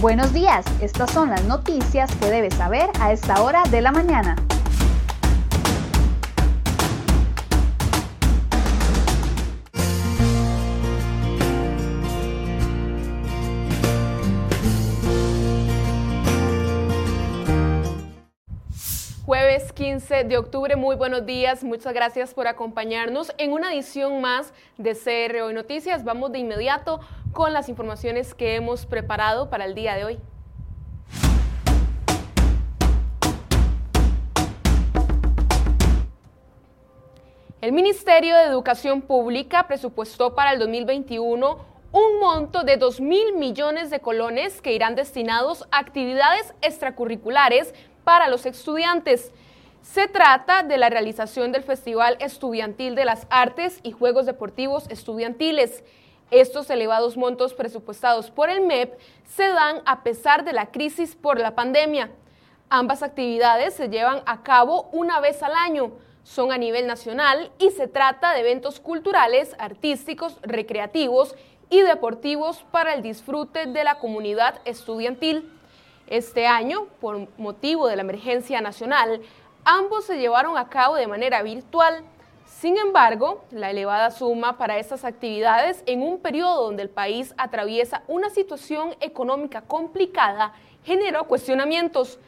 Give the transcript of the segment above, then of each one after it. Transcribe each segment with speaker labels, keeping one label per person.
Speaker 1: Buenos días, estas son las noticias que debes saber a esta hora de la mañana.
Speaker 2: Jueves 15 de octubre, muy buenos días, muchas gracias por acompañarnos en una edición más de CR Hoy Noticias. Vamos de inmediato con las informaciones que hemos preparado para el día de hoy. El Ministerio de Educación Pública presupuestó para el 2021 un monto de 2 mil millones de colones que irán destinados a actividades extracurriculares para los estudiantes. Se trata de la realización del Festival Estudiantil de las Artes y Juegos Deportivos Estudiantiles. Estos elevados montos presupuestados por el MEP se dan a pesar de la crisis por la pandemia. Ambas actividades se llevan a cabo una vez al año, son a nivel nacional y se trata de eventos culturales, artísticos, recreativos y deportivos para el disfrute de la comunidad estudiantil. Este año, por motivo de la emergencia nacional, ambos se llevaron a cabo de manera virtual. Sin embargo, la elevada suma para estas actividades en un periodo donde el país atraviesa una situación económica complicada generó cuestionamientos.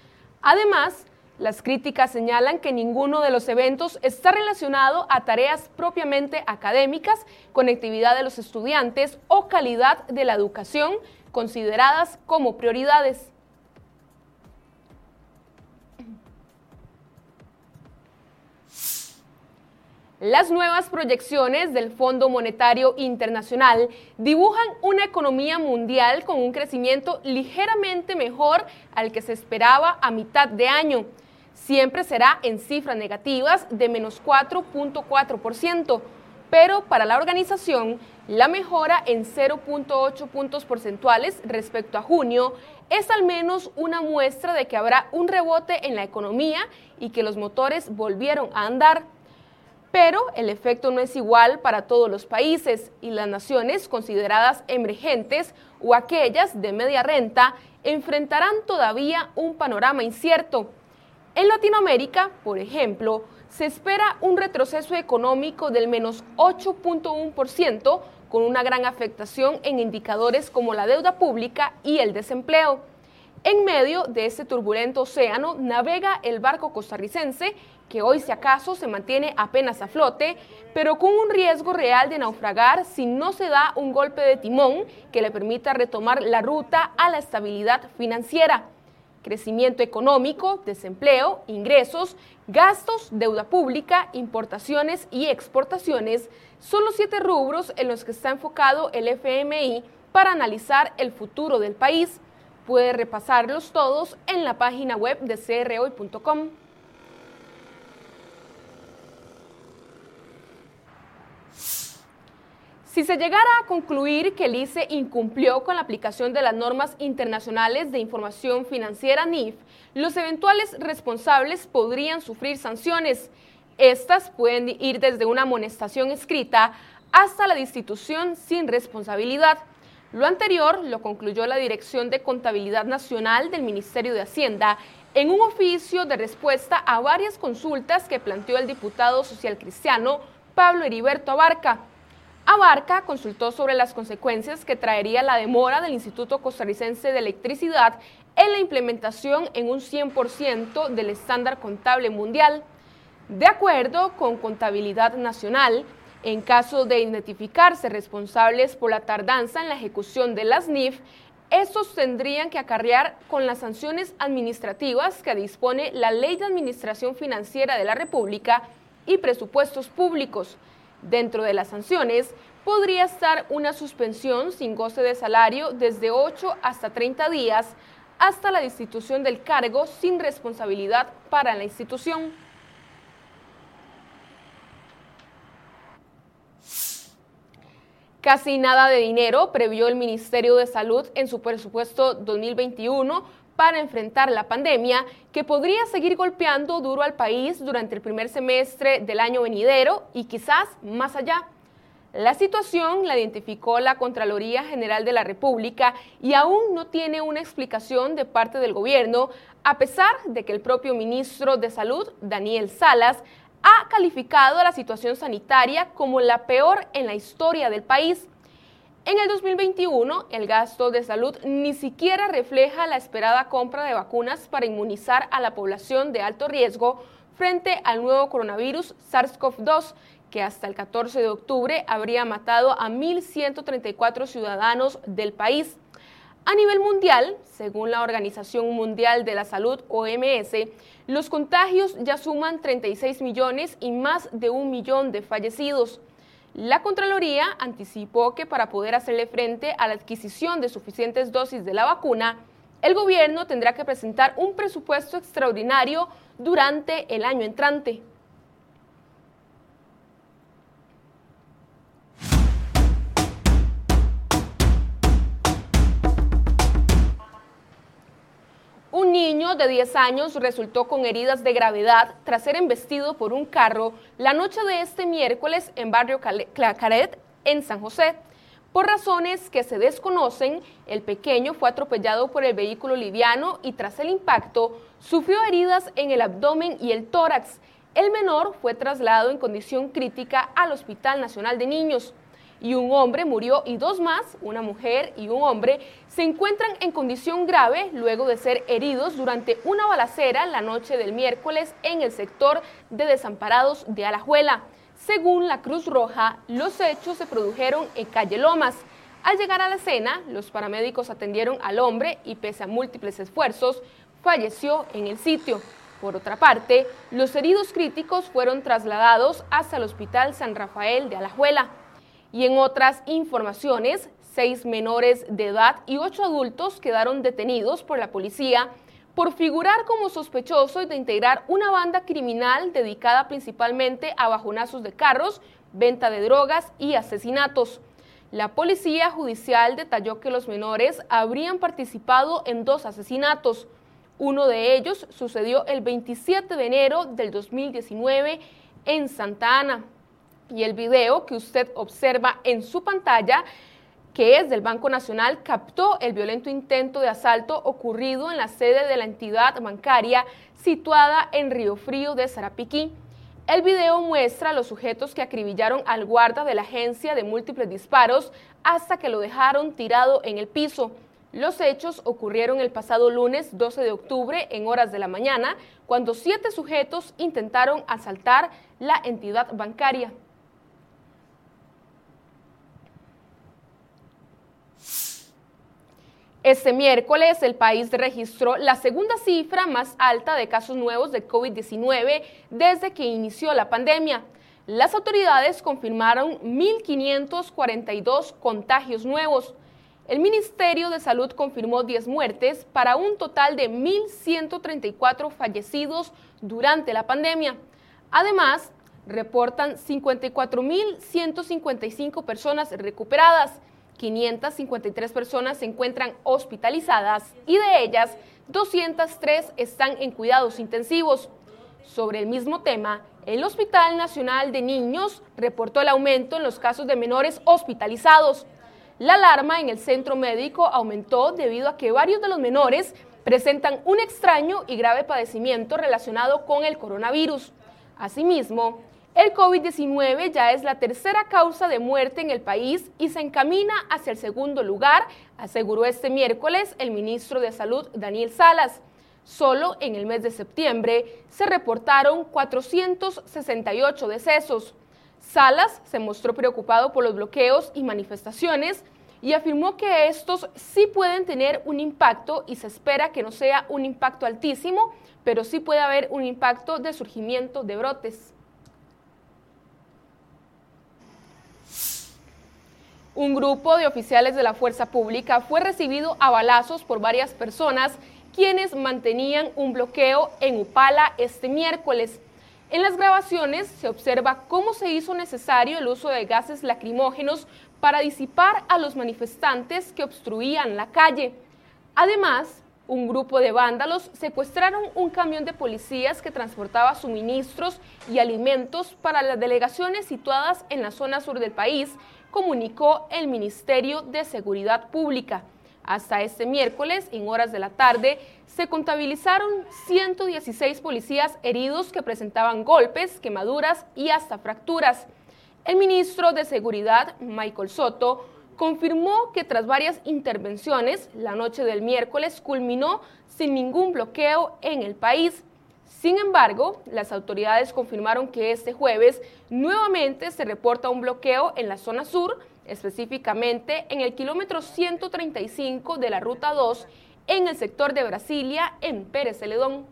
Speaker 2: Además, las críticas señalan que ninguno de los eventos está relacionado a tareas propiamente académicas, conectividad de los estudiantes o calidad de la educación consideradas como prioridades. Las nuevas proyecciones del Fondo Monetario Internacional dibujan una economía mundial con un crecimiento ligeramente mejor al que se esperaba a mitad de año. Siempre será en cifras negativas de menos 4.4%, pero para la organización la mejora en 0.8 puntos porcentuales respecto a junio es al menos una muestra de que habrá un rebote en la economía y que los motores volvieron a andar pero el efecto no es igual para todos los países y las naciones consideradas emergentes o aquellas de media renta enfrentarán todavía un panorama incierto. En Latinoamérica, por ejemplo, se espera un retroceso económico del menos 8.1%, con una gran afectación en indicadores como la deuda pública y el desempleo. En medio de este turbulento océano navega el barco costarricense que hoy si acaso se mantiene apenas a flote, pero con un riesgo real de naufragar si no se da un golpe de timón que le permita retomar la ruta a la estabilidad financiera. Crecimiento económico, desempleo, ingresos, gastos, deuda pública, importaciones y exportaciones son los siete rubros en los que está enfocado el FMI para analizar el futuro del país. Puede repasarlos todos en la página web de crhoy.com. Si se llegara a concluir que el ICE incumplió con la aplicación de las normas internacionales de información financiera NIF, los eventuales responsables podrían sufrir sanciones. Estas pueden ir desde una amonestación escrita hasta la destitución sin responsabilidad. Lo anterior lo concluyó la Dirección de Contabilidad Nacional del Ministerio de Hacienda en un oficio de respuesta a varias consultas que planteó el diputado social cristiano Pablo Heriberto Abarca. Abarca consultó sobre las consecuencias que traería la demora del Instituto Costarricense de Electricidad en la implementación en un 100% del estándar contable mundial. De acuerdo con Contabilidad Nacional, en caso de identificarse responsables por la tardanza en la ejecución de las NIF, estos tendrían que acarrear con las sanciones administrativas que dispone la Ley de Administración Financiera de la República y presupuestos públicos, Dentro de las sanciones podría estar una suspensión sin goce de salario desde 8 hasta 30 días hasta la destitución del cargo sin responsabilidad para la institución. Casi nada de dinero previó el Ministerio de Salud en su presupuesto 2021 para enfrentar la pandemia que podría seguir golpeando duro al país durante el primer semestre del año venidero y quizás más allá. La situación la identificó la Contraloría General de la República y aún no tiene una explicación de parte del gobierno, a pesar de que el propio ministro de Salud, Daniel Salas, ha calificado la situación sanitaria como la peor en la historia del país. En el 2021, el gasto de salud ni siquiera refleja la esperada compra de vacunas para inmunizar a la población de alto riesgo frente al nuevo coronavirus SARS-CoV-2, que hasta el 14 de octubre habría matado a 1.134 ciudadanos del país. A nivel mundial, según la Organización Mundial de la Salud, OMS, los contagios ya suman 36 millones y más de un millón de fallecidos. La Contraloría anticipó que para poder hacerle frente a la adquisición de suficientes dosis de la vacuna, el gobierno tendrá que presentar un presupuesto extraordinario durante el año entrante. Un niño de 10 años resultó con heridas de gravedad tras ser embestido por un carro la noche de este miércoles en barrio Clacaret, en San José. Por razones que se desconocen, el pequeño fue atropellado por el vehículo liviano y tras el impacto sufrió heridas en el abdomen y el tórax. El menor fue trasladado en condición crítica al Hospital Nacional de Niños y un hombre murió y dos más, una mujer y un hombre, se encuentran en condición grave luego de ser heridos durante una balacera la noche del miércoles en el sector de desamparados de Alajuela. Según la Cruz Roja, los hechos se produjeron en Calle Lomas. Al llegar a la escena, los paramédicos atendieron al hombre y pese a múltiples esfuerzos, falleció en el sitio. Por otra parte, los heridos críticos fueron trasladados hasta el Hospital San Rafael de Alajuela. Y en otras informaciones, seis menores de edad y ocho adultos quedaron detenidos por la policía por figurar como sospechosos de integrar una banda criminal dedicada principalmente a bajonazos de carros, venta de drogas y asesinatos. La policía judicial detalló que los menores habrían participado en dos asesinatos. Uno de ellos sucedió el 27 de enero del 2019 en Santa Ana y el video que usted observa en su pantalla que es del Banco Nacional, captó el violento intento de asalto ocurrido en la sede de la entidad bancaria situada en Río Frío de Sarapiquí. El video muestra a los sujetos que acribillaron al guarda de la agencia de múltiples disparos hasta que lo dejaron tirado en el piso. Los hechos ocurrieron el pasado lunes 12 de octubre en horas de la mañana, cuando siete sujetos intentaron asaltar la entidad bancaria. Este miércoles el país registró la segunda cifra más alta de casos nuevos de COVID-19 desde que inició la pandemia. Las autoridades confirmaron 1.542 contagios nuevos. El Ministerio de Salud confirmó 10 muertes para un total de 1.134 fallecidos durante la pandemia. Además, reportan 54.155 personas recuperadas 553 personas se encuentran hospitalizadas y de ellas 203 están en cuidados intensivos. Sobre el mismo tema, el Hospital Nacional de Niños reportó el aumento en los casos de menores hospitalizados. La alarma en el centro médico aumentó debido a que varios de los menores presentan un extraño y grave padecimiento relacionado con el coronavirus. Asimismo, el COVID-19 ya es la tercera causa de muerte en el país y se encamina hacia el segundo lugar, aseguró este miércoles el ministro de Salud Daniel Salas. Solo en el mes de septiembre se reportaron 468 decesos. Salas se mostró preocupado por los bloqueos y manifestaciones y afirmó que estos sí pueden tener un impacto y se espera que no sea un impacto altísimo, pero sí puede haber un impacto de surgimiento de brotes. Un grupo de oficiales de la fuerza pública fue recibido a balazos por varias personas quienes mantenían un bloqueo en Upala este miércoles. En las grabaciones se observa cómo se hizo necesario el uso de gases lacrimógenos para disipar a los manifestantes que obstruían la calle. Además, un grupo de vándalos secuestraron un camión de policías que transportaba suministros y alimentos para las delegaciones situadas en la zona sur del país, comunicó el Ministerio de Seguridad Pública. Hasta este miércoles, en horas de la tarde, se contabilizaron 116 policías heridos que presentaban golpes, quemaduras y hasta fracturas. El ministro de Seguridad, Michael Soto, confirmó que tras varias intervenciones, la noche del miércoles culminó sin ningún bloqueo en el país. Sin embargo, las autoridades confirmaron que este jueves nuevamente se reporta un bloqueo en la zona sur, específicamente en el kilómetro 135 de la Ruta 2 en el sector de Brasilia, en Pérez Celedón.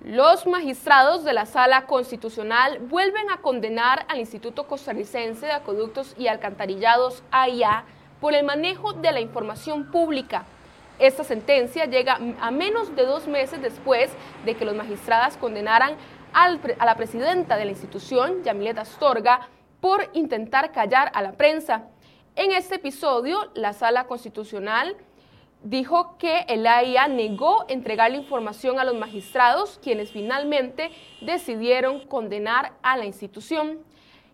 Speaker 2: Los magistrados de la Sala Constitucional vuelven a condenar al Instituto Costarricense de Acueductos y Alcantarillados, AIA, por el manejo de la información pública. Esta sentencia llega a menos de dos meses después de que los magistrados condenaran a la presidenta de la institución, Yamilet Astorga, por intentar callar a la prensa. En este episodio, la Sala Constitucional dijo que el AIA negó entregar la información a los magistrados, quienes finalmente decidieron condenar a la institución.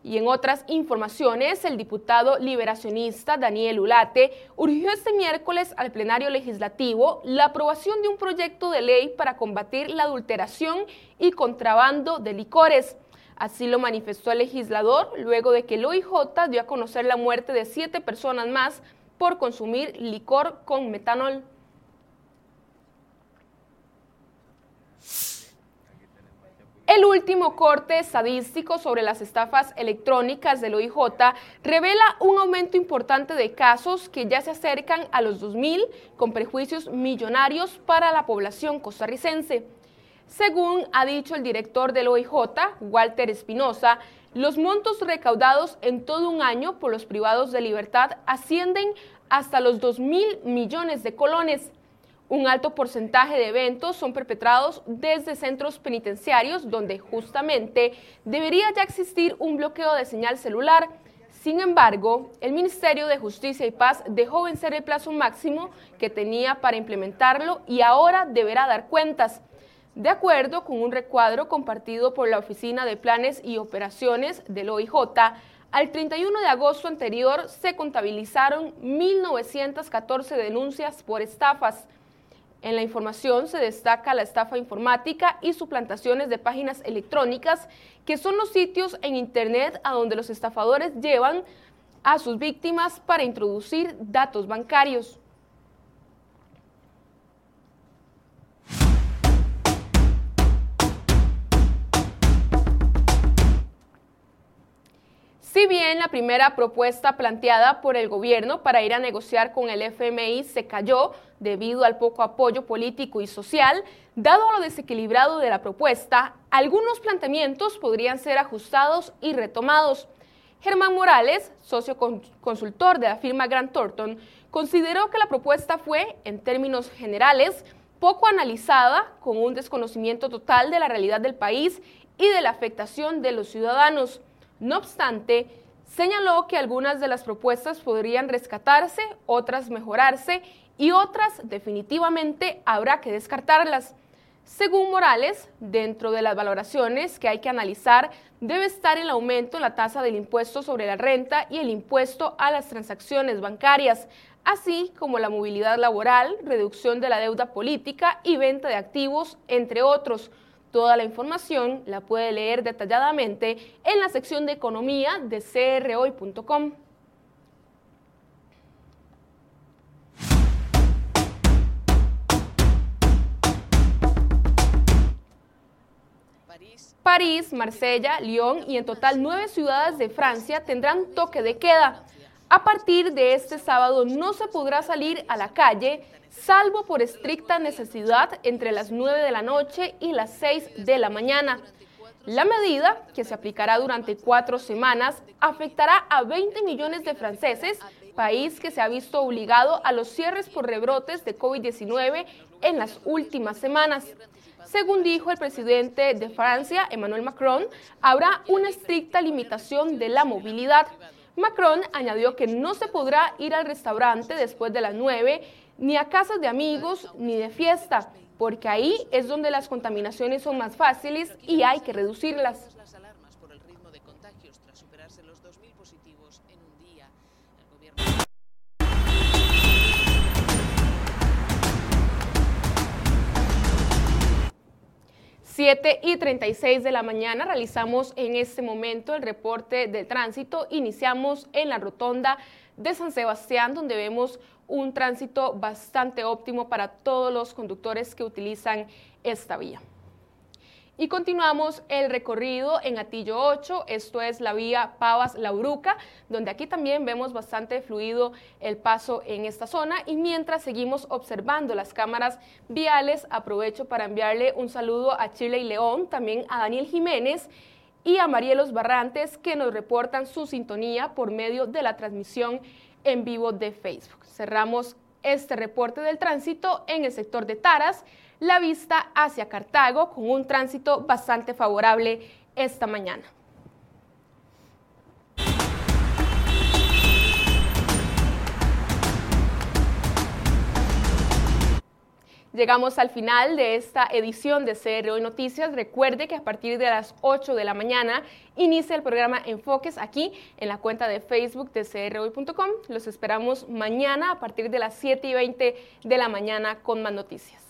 Speaker 2: Y en otras informaciones, el diputado liberacionista Daniel Ulate urgió este miércoles al plenario legislativo la aprobación de un proyecto de ley para combatir la adulteración y contrabando de licores. Así lo manifestó el legislador luego de que el OIJ dio a conocer la muerte de siete personas más por consumir licor con metanol. El último corte estadístico sobre las estafas electrónicas del OIJ revela un aumento importante de casos que ya se acercan a los 2.000 con prejuicios millonarios para la población costarricense. Según ha dicho el director del OIJ, Walter Espinosa, los montos recaudados en todo un año por los privados de libertad ascienden hasta los 2 mil millones de colones. Un alto porcentaje de eventos son perpetrados desde centros penitenciarios donde justamente debería ya existir un bloqueo de señal celular. Sin embargo, el Ministerio de Justicia y Paz dejó vencer el plazo máximo que tenía para implementarlo y ahora deberá dar cuentas. De acuerdo con un recuadro compartido por la Oficina de Planes y Operaciones del OIJ, al 31 de agosto anterior se contabilizaron 1.914 denuncias por estafas. En la información se destaca la estafa informática y suplantaciones de páginas electrónicas, que son los sitios en Internet a donde los estafadores llevan a sus víctimas para introducir datos bancarios. Si bien la primera propuesta planteada por el gobierno para ir a negociar con el FMI se cayó debido al poco apoyo político y social, dado lo desequilibrado de la propuesta, algunos planteamientos podrían ser ajustados y retomados. Germán Morales, socio consultor de la firma Grant Thornton, consideró que la propuesta fue, en términos generales, poco analizada, con un desconocimiento total de la realidad del país y de la afectación de los ciudadanos. No obstante, señaló que algunas de las propuestas podrían rescatarse, otras mejorarse y otras definitivamente habrá que descartarlas. Según Morales, dentro de las valoraciones que hay que analizar debe estar el aumento en la tasa del impuesto sobre la renta y el impuesto a las transacciones bancarias, así como la movilidad laboral, reducción de la deuda política y venta de activos, entre otros. Toda la información la puede leer detalladamente en la sección de economía de crhoy.com. París, Marsella, Lyon y en total nueve ciudades de Francia tendrán toque de queda. A partir de este sábado no se podrá salir a la calle salvo por estricta necesidad entre las 9 de la noche y las 6 de la mañana. La medida, que se aplicará durante cuatro semanas, afectará a 20 millones de franceses, país que se ha visto obligado a los cierres por rebrotes de COVID-19 en las últimas semanas. Según dijo el presidente de Francia, Emmanuel Macron, habrá una estricta limitación de la movilidad. Macron añadió que no se podrá ir al restaurante después de las 9, ni a casas de amigos, ni de fiesta, porque ahí es donde las contaminaciones son más fáciles y hay que reducirlas. 7 y 36 de la mañana realizamos en este momento el reporte del tránsito. Iniciamos en la rotonda de San Sebastián, donde vemos un tránsito bastante óptimo para todos los conductores que utilizan esta vía. Y continuamos el recorrido en Atillo 8, esto es la vía Pavas-La Uruca, donde aquí también vemos bastante fluido el paso en esta zona. Y mientras seguimos observando las cámaras viales, aprovecho para enviarle un saludo a Chile y León, también a Daniel Jiménez y a Marielos Barrantes, que nos reportan su sintonía por medio de la transmisión en vivo de Facebook. Cerramos este reporte del tránsito en el sector de Taras la vista hacia Cartago con un tránsito bastante favorable esta mañana. Llegamos al final de esta edición de CR Noticias. Recuerde que a partir de las 8 de la mañana inicia el programa Enfoques aquí en la cuenta de Facebook de crhoy.com. Los esperamos mañana a partir de las 7 y 20 de la mañana con más noticias.